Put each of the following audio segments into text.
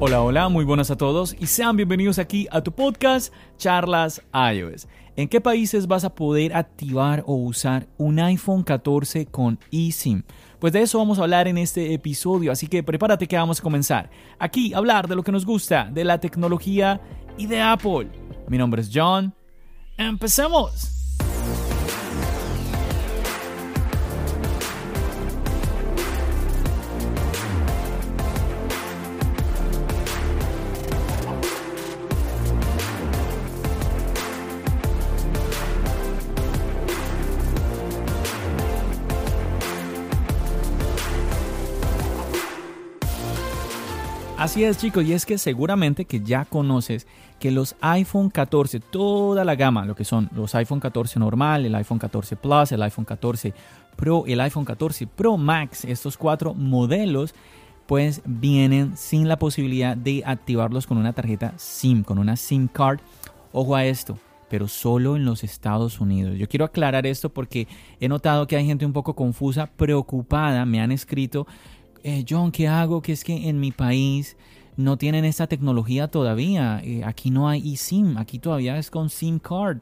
Hola, hola, muy buenas a todos y sean bienvenidos aquí a tu podcast Charlas iOS. ¿En qué países vas a poder activar o usar un iPhone 14 con eSIM? Pues de eso vamos a hablar en este episodio, así que prepárate que vamos a comenzar. Aquí hablar de lo que nos gusta, de la tecnología y de Apple. Mi nombre es John. ¡Empecemos! Así es chicos, y es que seguramente que ya conoces que los iPhone 14, toda la gama, lo que son los iPhone 14 normal, el iPhone 14 Plus, el iPhone 14 Pro, el iPhone 14 Pro Max, estos cuatro modelos, pues vienen sin la posibilidad de activarlos con una tarjeta SIM, con una SIM card. Ojo a esto, pero solo en los Estados Unidos. Yo quiero aclarar esto porque he notado que hay gente un poco confusa, preocupada, me han escrito eh, John, ¿qué hago? Que es que en mi país no tienen esta tecnología todavía. Eh, aquí no hay eSIM, aquí todavía es con SIM card.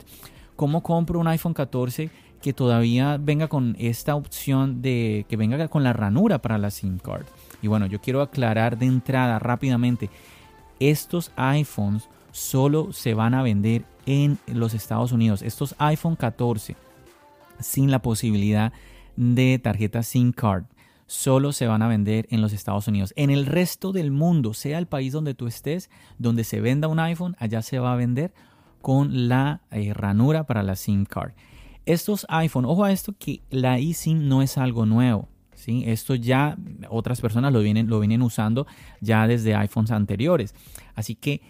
¿Cómo compro un iPhone 14 que todavía venga con esta opción de que venga con la ranura para la SIM card? Y bueno, yo quiero aclarar de entrada rápidamente, estos iPhones solo se van a vender en los Estados Unidos. Estos iPhone 14 sin la posibilidad de tarjeta SIM card solo se van a vender en los Estados Unidos. En el resto del mundo, sea el país donde tú estés, donde se venda un iPhone, allá se va a vender con la eh, ranura para la SIM card. Estos iPhone, ojo a esto que la eSIM no es algo nuevo. ¿sí? Esto ya otras personas lo vienen, lo vienen usando ya desde iPhones anteriores. Así que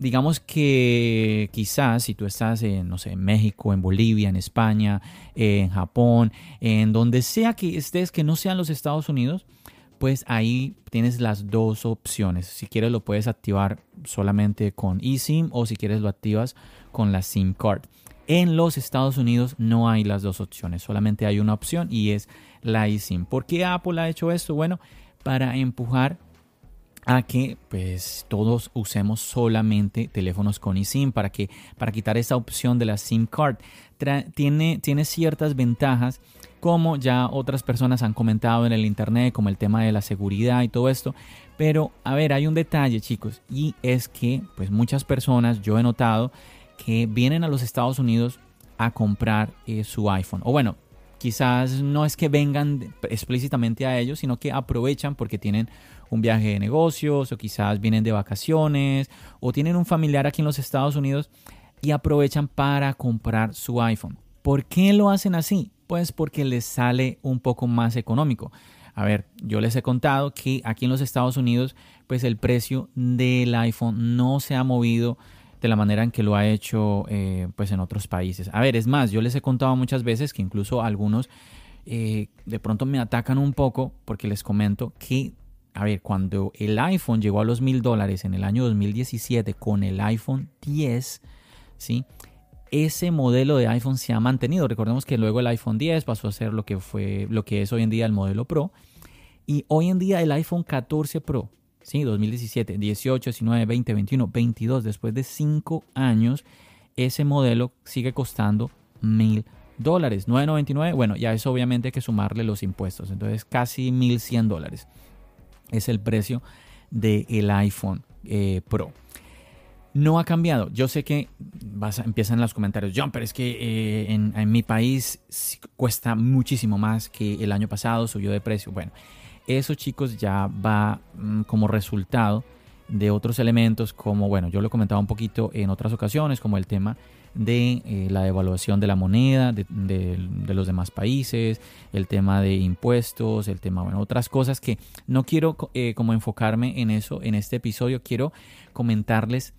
digamos que quizás si tú estás en, no sé, en México, en Bolivia, en España, en Japón, en donde sea que estés que no sean los Estados Unidos, pues ahí tienes las dos opciones. Si quieres lo puedes activar solamente con eSIM o si quieres lo activas con la SIM card. En los Estados Unidos no hay las dos opciones, solamente hay una opción y es la eSIM. ¿Por qué Apple ha hecho esto? Bueno, para empujar a que pues todos usemos solamente teléfonos con eSIM para que para quitar esa opción de la SIM card. Tiene, tiene ciertas ventajas como ya otras personas han comentado en el internet como el tema de la seguridad y todo esto. Pero a ver hay un detalle chicos y es que pues muchas personas yo he notado que vienen a los Estados Unidos a comprar eh, su iPhone. O bueno quizás no es que vengan explícitamente a ellos sino que aprovechan porque tienen un viaje de negocios o quizás vienen de vacaciones o tienen un familiar aquí en los Estados Unidos y aprovechan para comprar su iPhone. ¿Por qué lo hacen así? Pues porque les sale un poco más económico. A ver, yo les he contado que aquí en los Estados Unidos, pues el precio del iPhone no se ha movido de la manera en que lo ha hecho eh, pues en otros países. A ver, es más, yo les he contado muchas veces que incluso algunos eh, de pronto me atacan un poco porque les comento que a ver, cuando el iPhone llegó a los mil dólares en el año 2017 con el iPhone 10, ¿sí? Ese modelo de iPhone se ha mantenido. Recordemos que luego el iPhone 10 pasó a ser lo que fue, lo que es hoy en día el modelo Pro. Y hoy en día el iPhone 14 Pro, ¿sí? 2017, 18, 19, 20, 21, 22, después de 5 años, ese modelo sigue costando mil dólares. 9.99, bueno, ya eso obviamente hay que sumarle los impuestos. Entonces casi 1.100 dólares es el precio del iPhone eh, Pro. No ha cambiado. Yo sé que vas empiezan los comentarios, John, pero es que eh, en, mi país cuesta muchísimo más que el año pasado, subió de precio. Bueno, eso chicos ya va mm, como resultado de otros elementos como, bueno, yo lo he comentado un poquito en otras ocasiones, como el tema de eh, la devaluación de la moneda de, los demás países, el tema de impuestos, el tema, bueno, otras cosas que no quiero eh, como enfocarme en eso en este episodio, quiero comentarles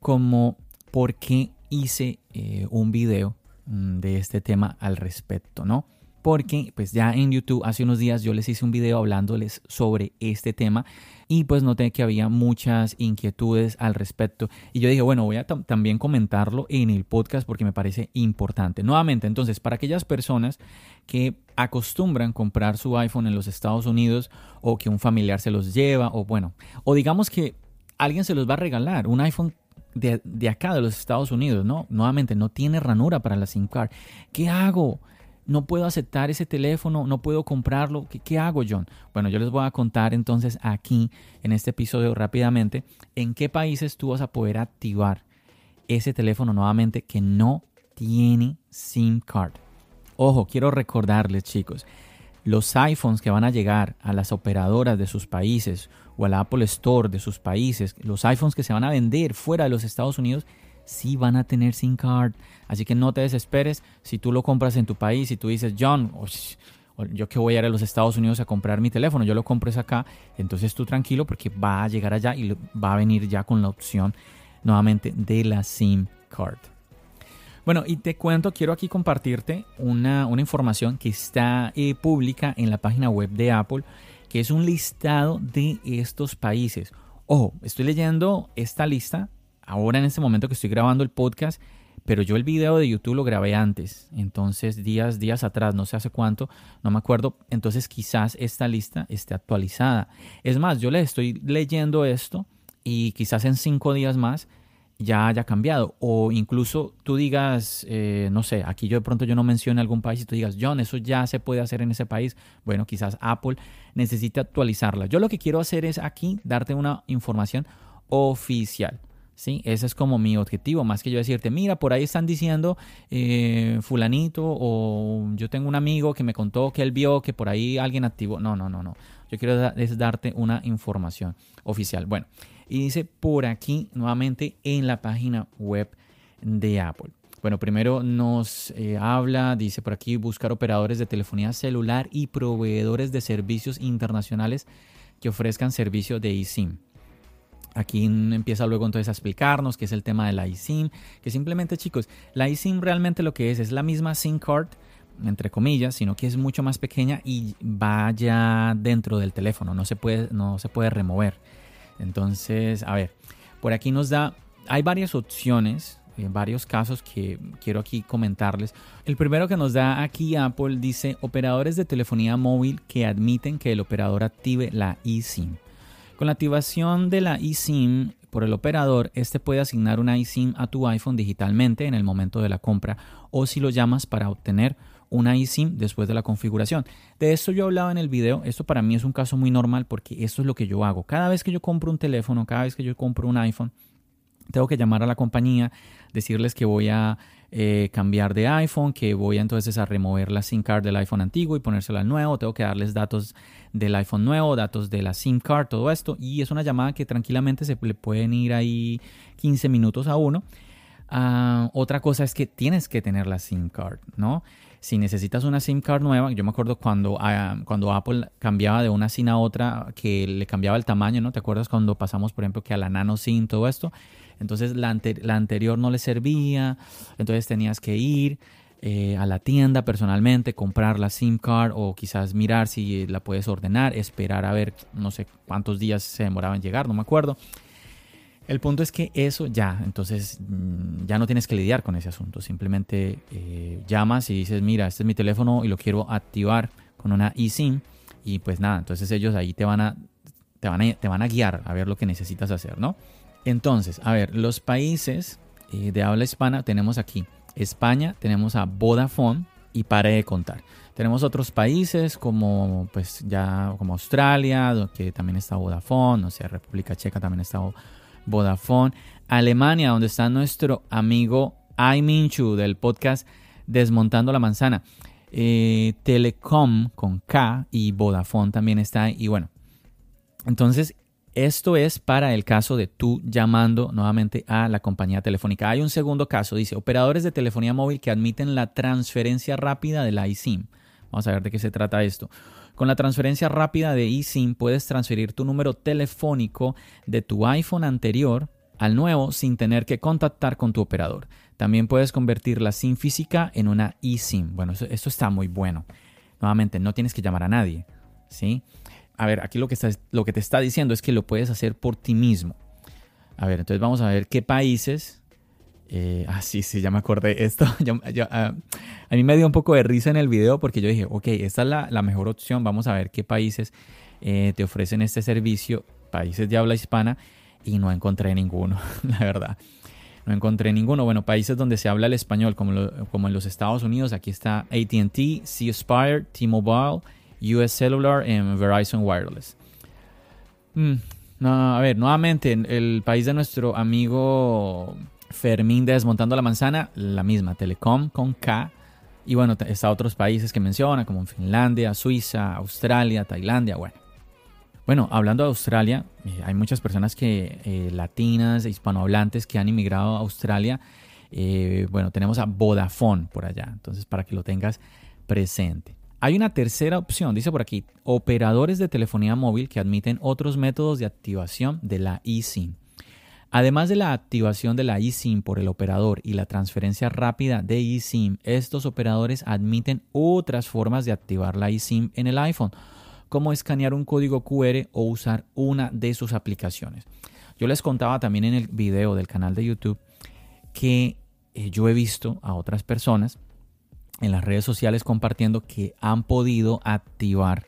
como por qué hice eh, un video mm, de este tema al respecto, ¿no? porque pues ya en YouTube hace unos días yo les hice un video hablándoles sobre este tema y pues noté que había muchas inquietudes al respecto y yo dije, bueno, voy a también comentarlo en el podcast porque me parece importante. Nuevamente, entonces, para aquellas personas que acostumbran comprar su iPhone en los Estados Unidos o que un familiar se los lleva o bueno, o digamos que alguien se los va a regalar un iPhone de, de acá, de los Estados Unidos, ¿no? Nuevamente, no tiene ranura para la SIM card. ¿Qué hago? No puedo aceptar ese teléfono, no puedo comprarlo. ¿Qué, hago, John? Bueno, yo les voy a contar entonces aquí en este episodio rápidamente en qué países tú vas a poder activar ese teléfono nuevamente que no tiene SIM card. Ojo, quiero recordarles, chicos, los iPhones que van a llegar a las operadoras de sus países o al Apple Store de sus países, los iPhones que se van a vender fuera de los Estados Unidos, sí van a tener SIM card. Así que no te desesperes si tú lo compras en tu país y tú dices, John, yo que voy a ir a los Estados Unidos a comprar mi teléfono, yo lo compro es acá, entonces tú tranquilo porque va a llegar allá y va a venir ya con la opción nuevamente de la SIM card. Bueno, y te cuento, quiero aquí compartirte una, información que está eh, pública en la página web de Apple, que es un listado de estos países. Ojo, estoy leyendo esta lista ahora en este momento que estoy grabando el podcast, pero yo el video de YouTube lo grabé antes, entonces días, días atrás, no sé hace cuánto, no me acuerdo, entonces quizás esta lista esté actualizada. Es más, yo le estoy leyendo esto y quizás en cinco días más ya haya cambiado. O incluso tú digas, eh, no sé, aquí yo de pronto yo no menciono algún país y tú digas, John, eso ya se puede hacer en ese país. Bueno, quizás Apple necesite actualizarla. Yo lo que quiero hacer es aquí darte una información oficial. ¿Sí? Ese es como mi objetivo, más que yo decirte, mira, por ahí están diciendo eh, fulanito o yo tengo un amigo que me contó que él vio que por ahí alguien activó. No, no, no, no. Yo quiero darte una información oficial. Bueno, y dice por aquí nuevamente en la página web de Apple. Bueno, primero nos eh, habla, dice por aquí, buscar operadores de telefonía celular y proveedores de servicios internacionales que ofrezcan servicio de eSIM. Aquí empieza luego entonces a explicarnos qué es el tema de la eSIM, que simplemente chicos, la eSIM realmente lo que es es la misma SIM card, entre comillas, sino que es mucho más pequeña y va ya dentro del teléfono, no se puede, no se puede remover. Entonces, a ver, por aquí nos da, hay varias opciones, eh, varios casos que quiero aquí comentarles. El primero que nos da aquí Apple dice operadores de telefonía móvil que admiten que el operador active la eSIM. Con la activación de la eSIM por el operador, este puede asignar una eSIM a tu iPhone digitalmente en el momento de la compra o si lo llamas para obtener una eSIM después de la configuración. De esto yo hablaba en el video, esto para mí es un caso muy normal porque esto es lo que yo hago. Cada vez que yo compro un teléfono, cada vez que yo compro un iPhone, tengo que llamar a la compañía, decirles que voy a eh, cambiar de iPhone, que voy entonces a remover la SIM card del iPhone antiguo y ponérsela al nuevo, tengo que darles datos del iPhone nuevo, datos de la SIM card, todo esto, y es una llamada que tranquilamente se le pueden ir ahí 15 minutos a uno. Ah, otra cosa es que tienes que tener la SIM card, ¿no? Si necesitas una SIM card nueva, yo me acuerdo cuando, ah, cuando Apple cambiaba de una SIM a otra, que le cambiaba el tamaño, ¿no? ¿Te acuerdas cuando pasamos, por ejemplo, que a la nano SIM, todo esto? Entonces la, anterior no le servía, entonces tenías que ir eh, a la tienda personalmente, comprar la SIM card o quizás mirar si la puedes ordenar, esperar a ver no sé cuántos días se demoraba en llegar, no me acuerdo. El punto es que eso ya, entonces mm, ya no tienes que lidiar con ese asunto. Simplemente eh, llamas y dices, mira, este es mi teléfono y lo quiero activar con una eSIM. Y pues nada, entonces ellos ahí te van a, te van a, te van a guiar a ver lo que necesitas hacer, ¿no? Entonces, a ver, los países eh, de habla hispana tenemos aquí España, tenemos a Vodafone y pare de contar. Tenemos otros países como pues ya como Australia, que también está Vodafone, no sé, República Checa también está Vodafone, Alemania, donde está nuestro amigo Minchu del podcast Desmontando la Manzana. Eh, Telecom con K y Vodafone también está ahí. Y bueno, entonces Esto es para el caso de tú llamando nuevamente a la compañía telefónica. Hay un segundo caso, dice, operadores de telefonía móvil que admiten la transferencia rápida de la eSIM. Vamos a ver de qué se trata esto. Con la transferencia rápida de eSIM puedes transferir tu número telefónico de tu iPhone anterior al nuevo sin tener que contactar con tu operador. También puedes convertir la SIM física en una eSIM. Bueno, esto, está muy bueno. Nuevamente, no tienes que llamar a nadie. ¿sí? A ver, aquí lo que, está, lo que te está diciendo es que lo puedes hacer por ti mismo. A ver, entonces vamos a ver qué países. Eh, ah, sí, sí, ya me acordé. Esto ah, a mí me dio un poco de risa en el video porque yo dije, ok, esta es la, mejor opción. Vamos a ver qué países eh, te ofrecen este servicio, países de habla hispana, y no encontré ninguno, la verdad. No encontré ninguno. Bueno, países donde se habla el español, como, en los Estados Unidos, aquí está ATT, C Spire, T-Mobile US Cellular en Verizon Wireless. Mm, no, a ver, nuevamente, el país de nuestro amigo Fermín de Desmontando la Manzana, la misma, Telecom con K. Y bueno, está otros países que menciona, como Finlandia, Suiza, Australia, Tailandia, bueno. Bueno, hablando de Australia, eh, hay muchas personas que eh, latinas, hispanohablantes que han inmigrado a Australia. Eh, bueno, tenemos a Vodafone por allá, entonces para que lo tengas presente. Hay una tercera opción, dice por aquí, operadores de telefonía móvil que admiten otros métodos de activación de la eSIM. Además de la activación de la eSIM por el operador y la transferencia rápida de eSIM, estos operadores admiten otras formas de activar la eSIM en el iPhone, como escanear un código QR o usar una de sus aplicaciones. Yo les contaba también en el video del canal de YouTube que eh, yo he visto a otras personas en las redes sociales compartiendo que han podido activar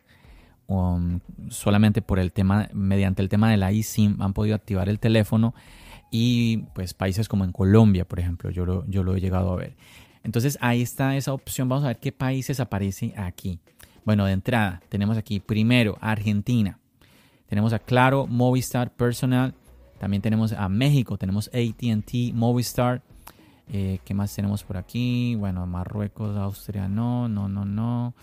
um, solamente por el tema, mediante el tema de la eSIM, han podido activar el teléfono y pues países como en Colombia, por ejemplo, yo lo, yo lo he llegado a ver. Entonces ahí está esa opción. Vamos a ver qué países aparecen aquí. Bueno, de entrada tenemos aquí primero Argentina. Tenemos a Claro, Movistar, Personal. También tenemos a México. Tenemos ATT, Movistar. Eh, ¿Qué más tenemos por aquí? Bueno, Marruecos, Austria, no, no, no, no.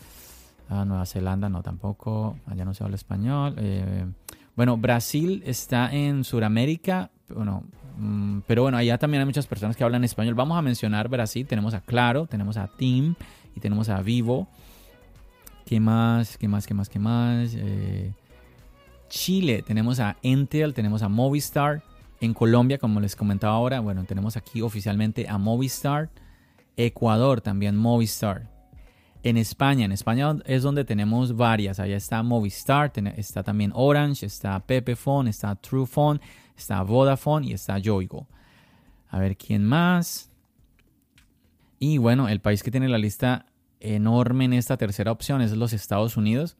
Ah, Nueva Zelanda, no, tampoco. Allá no se habla español. Eh, bueno, Brasil está en Sudamérica. Bueno, mm, pero bueno, allá también hay muchas personas que hablan español. Vamos a mencionar Brasil. Tenemos a Claro, tenemos a Team y tenemos a Vivo. ¿Qué más? ¿Qué más? ¿Qué más? ¿Qué más? Eh, Chile, tenemos a Intel, tenemos a Movistar. En Colombia, como les comentaba ahora, bueno, tenemos aquí oficialmente a Movistar. Ecuador también Movistar. En España, en España es donde tenemos varias. Allá está Movistar, está también Orange, está Pepephone, está Truephone, está Vodafone y está Yoigo. A ver quién más. Y bueno, el país que tiene la lista enorme en esta tercera opción es los Estados Unidos,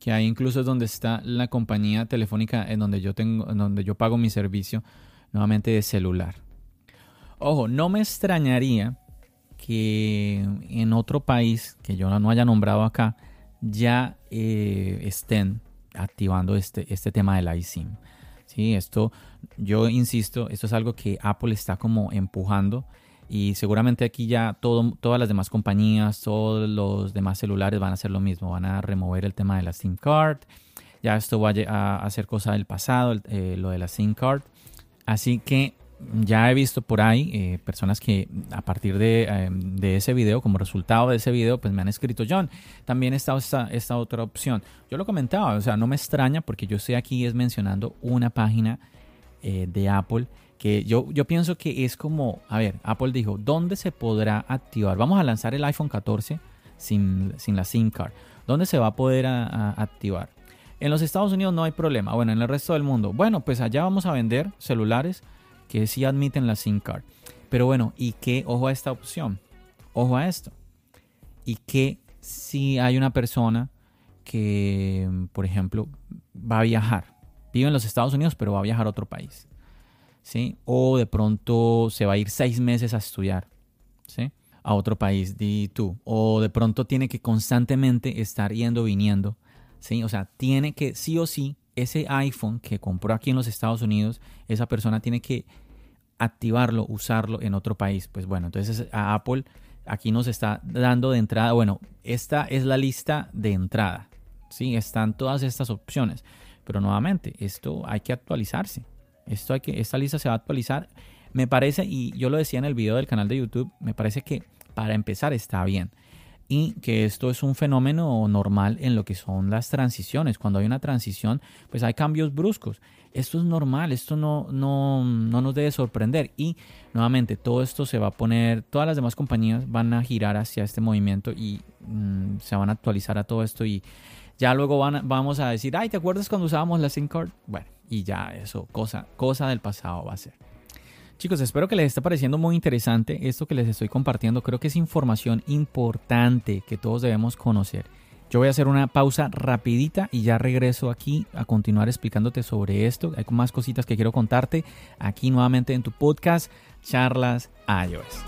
que ahí incluso es donde está la compañía telefónica en donde yo tengo, en donde yo pago mi servicio nuevamente de celular. Ojo, no me extrañaría que en otro país que yo no haya nombrado acá ya eh, estén activando este, este tema del iSIM. Sí, esto, yo insisto, esto es algo que Apple está como empujando y seguramente aquí ya todo, todas las demás compañías, todos los demás celulares van a hacer lo mismo, van a remover el tema de la SIM card. Ya esto va a, a ser cosa del pasado, eh, lo de la SIM card. Así que ya he visto por ahí eh, personas que a partir de, de, ese video, como resultado de ese video, pues me han escrito, John, también está esta, otra opción. Yo lo comentaba, o sea, no me extraña porque yo estoy aquí es mencionando una página eh, de Apple que yo, pienso que es como, a ver, Apple dijo, ¿dónde se podrá activar? Vamos a lanzar el iPhone 14 sin, sin la SIM card. ¿Dónde se va a poder activar? En los Estados Unidos no hay problema. Bueno, en el resto del mundo. Bueno, pues allá vamos a vender celulares que sí admiten la SIM card. Pero bueno, ¿y qué? Ojo a esta opción. Ojo a esto. ¿Y qué si hay una persona que, por ejemplo, va a viajar? Vive en los Estados Unidos, pero va a viajar a otro país. ¿Sí? O de pronto se va a ir seis meses a estudiar. A otro país, di tú. O de pronto tiene que constantemente estar yendo, viniendo. O sea, tiene que, sí o sí, ese iPhone que compró aquí en los Estados Unidos, esa persona tiene que activarlo, usarlo en otro país. Pues bueno, entonces a Apple aquí nos está dando de entrada, bueno, esta es la lista de entrada, ¿sí? Están todas estas opciones. Pero nuevamente, esto hay que actualizarse. Esto hay esta lista se va a actualizar. Me parece, y yo lo decía en el video del canal de YouTube, me parece que para empezar está bien y que esto es un fenómeno normal en lo que son las transiciones. Cuando hay una transición, pues hay cambios bruscos. Esto es normal, esto no, no, no nos debe sorprender. Y nuevamente, todo esto se va a poner, todas las demás compañías van a girar hacia este movimiento y mm, se van a actualizar a todo esto y ya luego vamos a decir, ay, ¿te acuerdas cuando usábamos la SIM card? Bueno, y ya eso, cosa, cosa del pasado va a ser. Chicos, espero que les esté pareciendo muy interesante esto que les estoy compartiendo. Creo que es información importante que todos debemos conocer. Yo voy a hacer una pausa rapidita y ya regreso aquí a continuar explicándote sobre esto. Hay más cositas que quiero contarte aquí nuevamente en tu podcast Charlas iOS.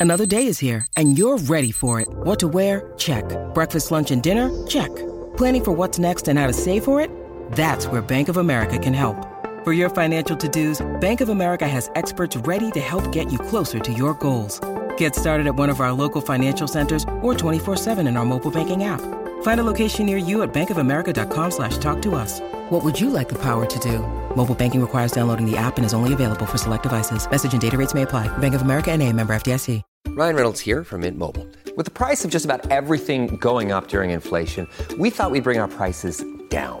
Another day is here and you're ready for it. What to wear? Check. Breakfast, lunch and dinner? Check. Planning for what's next and how to save for it? That's where Bank of America can help. For your financial to-dos, Bank of America has experts ready to help get you closer to your goals. Get started at one of our local financial centers or 24-7 in our mobile banking app. Find a location near you at bankofamerica.com slash talk to us. What would you like the power to do? Mobile banking requires downloading the app and is only available for select devices. Message and data rates may apply. Bank of America and a member FDIC. Ryan Reynolds here from Mint Mobile. With the price of just about everything going up during inflation, we thought we'd bring our prices down.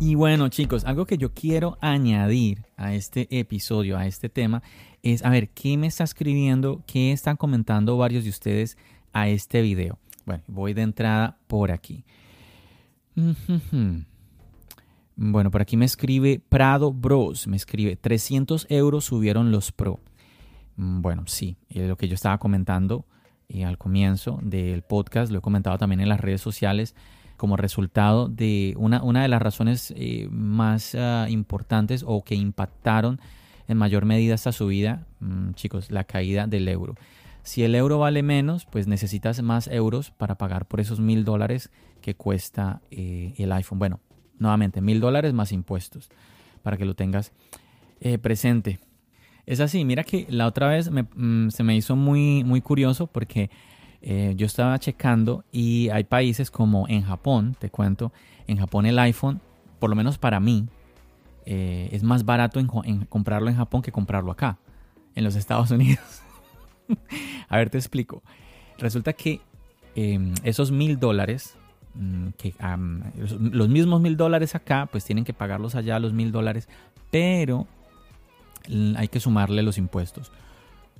Y bueno, chicos, algo que yo quiero añadir a este episodio, a este tema, es a ver qué me está escribiendo, qué están comentando varios de ustedes a este video. Bueno, voy de entrada por aquí. Bueno, por aquí me escribe Prado Bros, me escribe 300 euros subieron los Pro. Mm, Bueno, sí, lo que yo estaba comentando eh, al comienzo del podcast, lo he comentado también en las redes sociales como resultado de una, una de las razones eh, más ah, importantes o que impactaron en mayor medida esta subida, mm, chicos, la caída del euro. Si el euro vale menos, pues necesitas más euros para pagar por esos mil dólares que cuesta eh, el iPhone. Bueno, nuevamente, mil dólares más impuestos, para que lo tengas eh, presente. Es así, mira que la otra vez me- mm, se me hizo muy, muy curioso porque eh, yo estaba checando y hay países como en Japón, te cuento, en Japón el iPhone, por lo menos para mí, eh, es más barato en, comprarlo en Japón que comprarlo acá, en los Estados Unidos. A ver, te explico. Resulta que eh, esos mil dólares, mm, que los, mismos mil dólares acá, pues tienen que pagarlos allá los mil dólares, pero hay que sumarle los impuestos.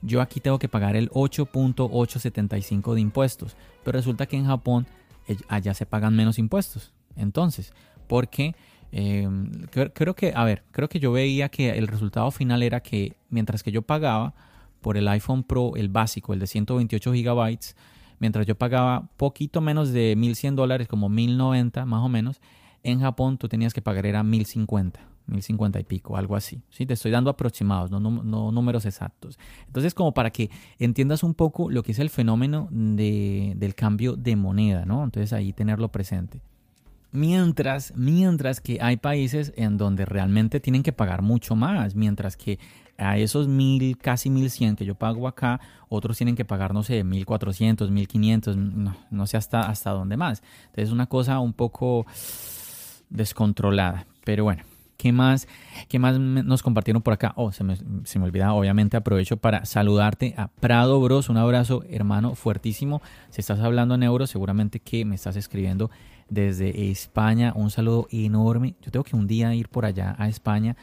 Yo aquí tengo que pagar el 8.875 de impuestos, pero resulta que en Japón eh, allá se pagan menos impuestos. Entonces, porque creo, creo que, a ver, creo que yo veía que el resultado final era que mientras que yo pagaba por el iPhone Pro, el básico, el de 128 gigabytes, mientras yo pagaba poquito menos de 1100 dólares, como 1090 más o menos, en Japón tú tenías que pagar era 1050, 1050 y pico, algo así. ¿sí? Te estoy dando aproximados, no, números exactos. Entonces, como para que entiendas un poco lo que es el fenómeno de- del cambio de moneda, ¿no? Entonces ahí tenerlo presente. Mientras, mientras que hay países en donde realmente tienen que pagar mucho más, mientras que a esos mil, casi mil cien que yo pago acá, otros tienen que pagar, no sé, mil cuatrocientos, mil quinientos, no sé hasta, hasta dónde más. Entonces es una cosa un poco descontrolada. Pero bueno, ¿qué más, qué más nos compartieron por acá? Oh, se me, se me olvida, obviamente aprovecho para saludarte a Prado Bros. Un abrazo, hermano, fuertísimo. Si estás hablando en euros, seguramente que me estás escribiendo desde España. Un saludo enorme. Yo tengo que un día ir por allá a España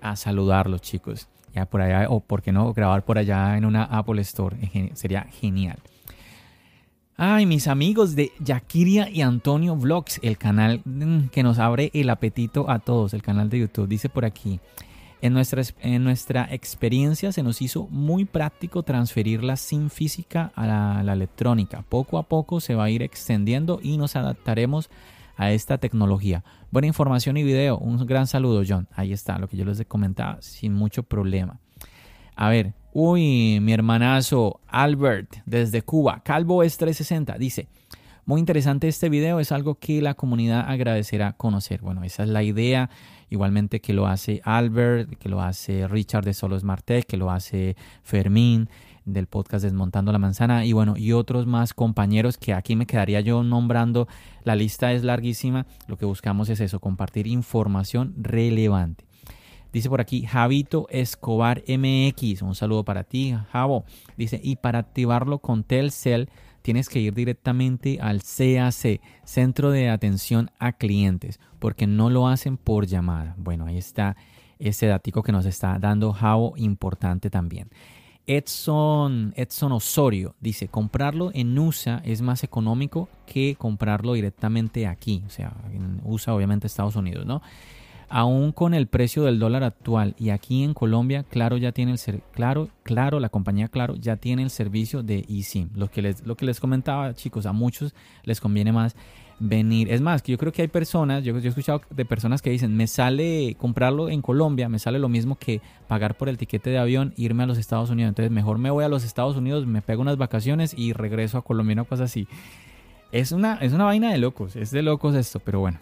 a saludarlos, chicos. Ya por allá, o por qué no, grabar por allá en una Apple Store. Sería genial. Ay, mis amigos de Yakiria y Antonio Vlogs, el canal mm, que nos abre el apetito a todos, el canal de YouTube. Dice por aquí, en nuestra, en nuestra experiencia se nos hizo muy práctico transferir la SIM física a la, la electrónica. Poco a poco se va a ir extendiendo y nos adaptaremos a esta tecnología. Buena información y video. Un gran saludo, John. Ahí está, lo que yo les comentaba, sin mucho problema. A ver, uy, mi hermanazo Albert desde Cuba, Calvo es 360, dice, muy interesante este video, es algo que la comunidad agradecerá conocer. Bueno, esa es la idea. Igualmente que lo hace Albert, que lo hace Richard de Solo Smart Tech, que lo hace Fermín del podcast Desmontando la Manzana y bueno, y otros más compañeros que aquí me quedaría yo nombrando. La lista es larguísima. Lo que buscamos es eso, compartir información relevante. Dice por aquí Javito Escobar MX. Un saludo para ti, Javo. Dice, y para activarlo con Telcel tienes que ir directamente al CAC, Centro de Atención a Clientes, porque no lo hacen por llamada. Bueno, ahí está ese datico que nos está dando Javo, importante también. Edson, Edson Osorio dice, comprarlo en USA es más económico que comprarlo directamente aquí, o sea, en USA obviamente Estados Unidos, ¿no? Aún con el precio del dólar actual y aquí en Colombia, Claro ya tiene el claro, claro, la compañía Claro ya tiene el servicio de eSIM. Lo que les, lo que les comentaba, chicos, a muchos les conviene más venir. Es más, que yo creo que hay personas, yo, he escuchado de personas que dicen, me sale comprarlo en Colombia, me sale lo mismo que pagar por el tiquete de avión, irme a los Estados Unidos. Entonces, mejor me voy a los Estados Unidos, me pego unas vacaciones y regreso a Colombia, una cosa así. Es una, es una vaina de locos, es de locos esto, pero bueno.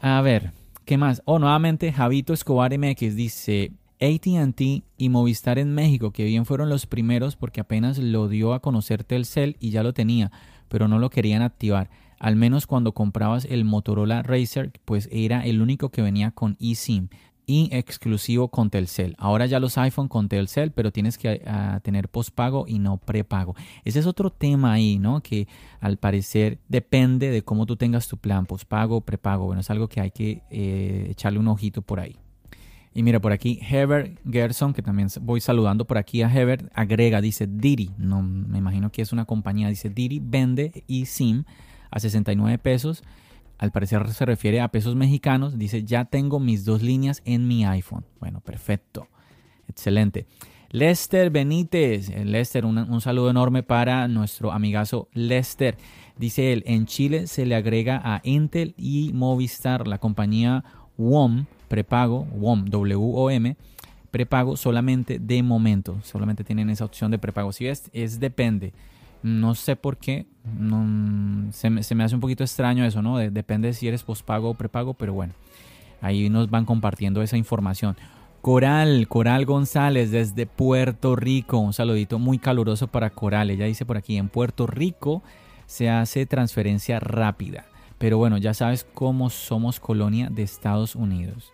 A ver, ¿Qué más? Oh, nuevamente Javito Escobar MX dice ATT y Movistar en México, que bien fueron los primeros porque apenas lo dio a conocer Telcel y ya lo tenía, pero no lo querían activar. Al menos cuando comprabas el Motorola Racer, pues era el único que venía con eSIM y exclusivo con Telcel. Ahora ya los iPhone con Telcel, pero tienes que ah, tener pospago y no prepago. Ese es otro tema ahí, ¿no? Que al parecer depende de cómo tú tengas tu plan, pospago o prepago. Bueno, es algo que hay que eh, echarle un ojito por ahí. Y mira, por aquí Heber Gerson, que también voy saludando por aquí a Heber, agrega, dice Didi, no me imagino que es una compañía, dice Didi vende eSIM a 69 pesos al parecer se refiere a pesos mexicanos, dice, ya tengo mis dos líneas en mi iPhone. Bueno, perfecto. Excelente. Lester Benítez, eh, Lester, un, saludo enorme para nuestro amigazo Lester. Dice él, en Chile se le agrega a Intel y Movistar la compañía WOM, prepago, WOM, W-O-M, prepago solamente de momento, solamente tienen esa opción de prepago. Si es, es depende. No sé por qué. se, me, hace un poquito extraño eso, ¿no? depende si eres pospago o prepago, pero bueno, ahí nos van compartiendo esa información. Coral, Coral González desde Puerto Rico. Un saludito muy caluroso para Coral. Ella dice por aquí, en Puerto Rico se hace transferencia rápida. Pero bueno, ya sabes cómo somos colonia de Estados Unidos.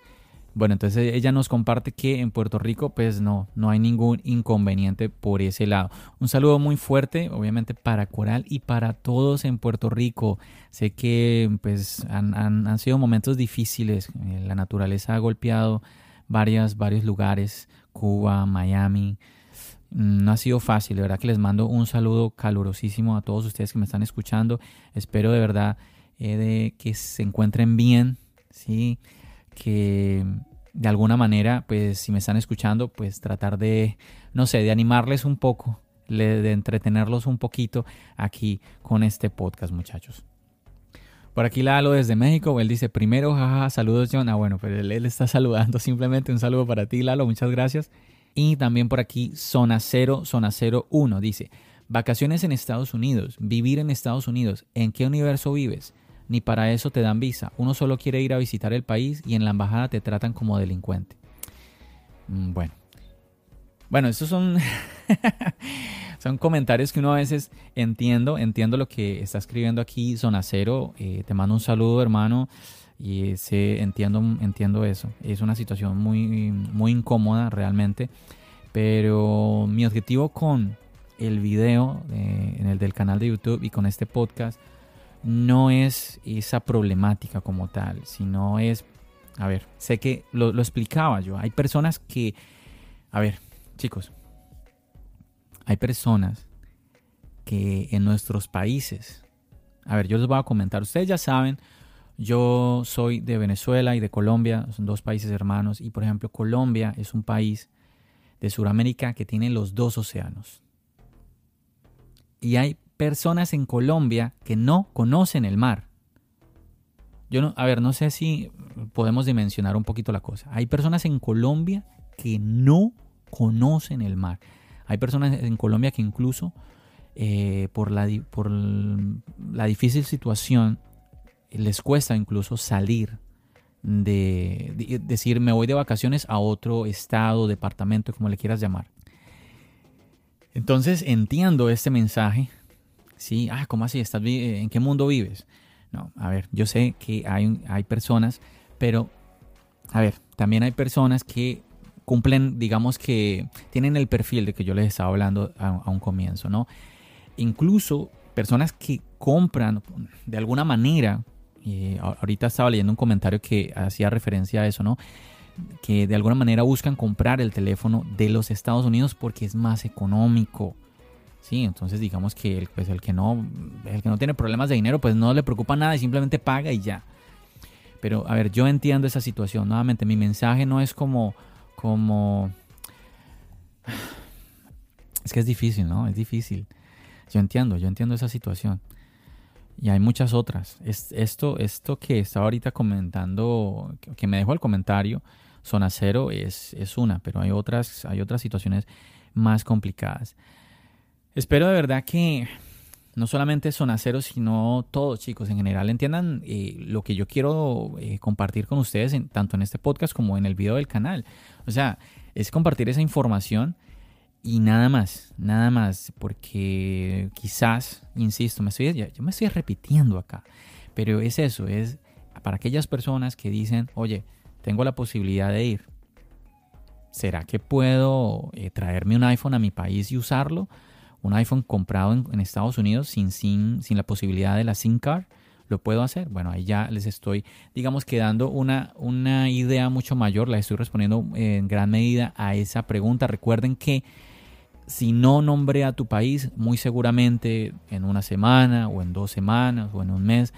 Bueno, entonces ella nos comparte que en Puerto Rico pues no, no hay ningún inconveniente por ese lado. Un saludo muy fuerte, obviamente para Coral y para todos en Puerto Rico. Sé que pues han, han, sido momentos difíciles, eh, la naturaleza ha golpeado varias, varios lugares, Cuba, Miami. No ha sido fácil, de verdad que les mando un saludo calurosísimo a todos ustedes que me están escuchando. Espero de verdad eh, que se encuentren bien, ¿sí? Que de alguna manera, pues si me están escuchando, pues tratar de, no sé, de animarles un poco, de entretenerlos un poquito aquí con este podcast, muchachos. Por aquí Lalo desde México, él dice, primero, jaja, saludos John. Ah, bueno, pero él, él, está saludando, simplemente un saludo para ti Lalo, muchas gracias. Y también por aquí Zona 0, Zona 01, dice, vacaciones en Estados Unidos, vivir en Estados Unidos, ¿en qué universo vives? Ni para eso te dan visa. Uno solo quiere ir a visitar el país y en la embajada te tratan como delincuente. Mm, bueno. Bueno, estos son, son comentarios que uno a veces entiendo, entiendo lo que está escribiendo aquí Zona Cero. Eh, te mando un saludo, hermano. Y sé, entiendo, entiendo eso. Es una situación muy, muy incómoda realmente. Pero mi objetivo con el video eh, en el del canal de YouTube y con este podcast no es esa problemática como tal, sino es, a ver, sé que lo, explicaba yo, hay personas que, a ver, chicos, hay personas que en nuestros países, a ver, yo les voy a comentar, ustedes ya saben, yo soy de Venezuela y de Colombia, son dos países hermanos, y por ejemplo Colombia es un país de Sudamérica que tiene los dos océanos. Y hay personas en Colombia que no conocen el mar. yo no, a ver, no sé si podemos dimensionar un poquito la cosa. Hay personas en Colombia que no conocen el mar. Hay personas en Colombia que incluso eh, por, la, por la difícil situación les cuesta incluso salir de, decir me voy de vacaciones a otro estado, departamento, como le quieras llamar. Entonces entiendo este mensaje. Sí, ah, ¿cómo así? ¿Estás, ¿En qué mundo vives? No, a ver, yo sé que hay, hay personas, pero, a ver, también hay personas que cumplen, digamos que tienen el perfil de que yo les estaba hablando a, un comienzo, ¿no? Incluso personas que compran de alguna manera, ahorita estaba leyendo un comentario que hacía referencia a eso, ¿no? Que de alguna manera buscan comprar el teléfono de los Estados Unidos porque es más económico. Sí, entonces digamos que el, pues el que no el que no tiene problemas de dinero, pues no le preocupa nada y simplemente paga y ya. Pero a ver, yo entiendo esa situación. Nuevamente, mi mensaje no es como como... Es que es difícil, ¿no? Es difícil. Yo entiendo, yo entiendo esa situación. Y hay muchas otras. esto, esto que estaba ahorita comentando, que me dejó el comentario, zona cero es, es una, pero hay otras, hay otras situaciones más complicadas. Espero de verdad que no solamente Zona Cero, sino todos chicos en general entiendan eh, lo que yo quiero eh, compartir con ustedes, tanto en este podcast como en el video del canal. O sea, es compartir esa información y nada más, nada más, porque quizás, insisto, me estoy, yo me estoy repitiendo acá, pero es eso, es para aquellas personas que dicen, oye, tengo la posibilidad de ir. ¿Será que puedo eh, traerme un iPhone a mi país y usarlo? Un iPhone comprado en, Estados Unidos sin, sin, sin, la posibilidad de la SIM card, lo puedo hacer. Bueno, ahí ya les estoy, digamos, quedando una, una idea mucho mayor. La estoy respondiendo en gran medida a esa pregunta. Recuerden que si no nombré a tu país, muy seguramente en una semana o en dos semanas o en un mes,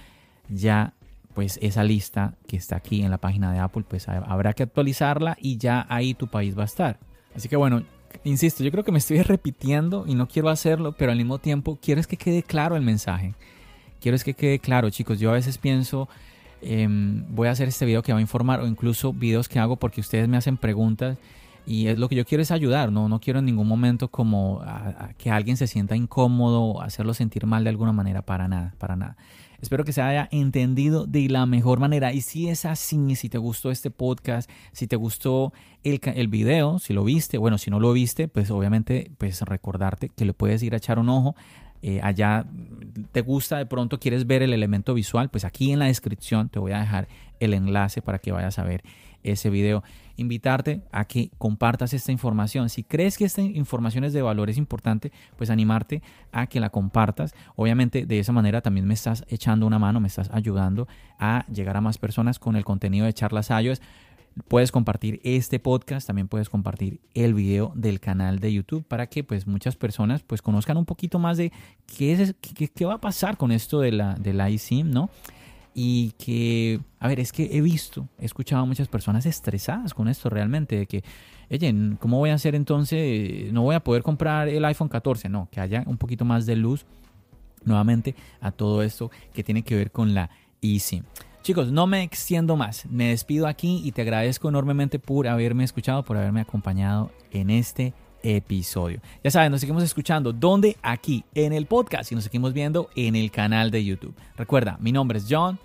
ya pues esa lista que está aquí en la página de Apple, pues habrá que actualizarla y ya ahí tu país va a estar. Así que bueno, insisto, yo creo que me estoy repitiendo y no quiero hacerlo, pero al mismo tiempo quiero que quede claro el mensaje. Quiero que quede claro, chicos. Yo a veces pienso, em, voy a hacer este video que va a informar o incluso videos que hago porque ustedes me hacen preguntas y es lo que yo quiero es ayudar, no, no quiero en ningún momento como que alguien se sienta incómodo o hacerlo sentir mal de alguna manera, para nada, para nada. Espero que se haya entendido de la mejor manera. Y si es así, si te gustó este podcast, si te gustó el, el video, si lo viste, bueno, si no lo viste, pues obviamente, pues recordarte que le puedes ir a echar un ojo. Eh, allá te gusta de pronto, quieres ver el elemento visual, pues aquí en la descripción te voy a dejar el enlace para que vayas a ver ese video invitarte a que compartas esta información. Si crees que esta información es de valor, es importante, pues animarte a que la compartas. Obviamente de esa manera también me estás echando una mano, me estás ayudando a llegar a más personas con el contenido de charlas iOS. Puedes compartir este podcast, también puedes compartir el video del canal de YouTube para que pues muchas personas pues conozcan un poquito más de qué, es, qué, va a pasar con esto de la, de la ¿no? Y que, a ver, es que he visto, he escuchado a muchas personas estresadas con esto realmente, de que, oye, ¿cómo voy a hacer entonces? No voy a poder comprar el iPhone 14, no, que haya un poquito más de luz nuevamente a todo esto que tiene que ver con la eSIM. Chicos, no me extiendo más, me despido aquí y te agradezco enormemente por haberme escuchado, por haberme acompañado en este episodio. Ya saben, nos seguimos escuchando. ¿Dónde? Aquí, en el podcast y nos seguimos viendo en el canal de YouTube. Recuerda, mi nombre es John.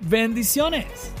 Bendiciones.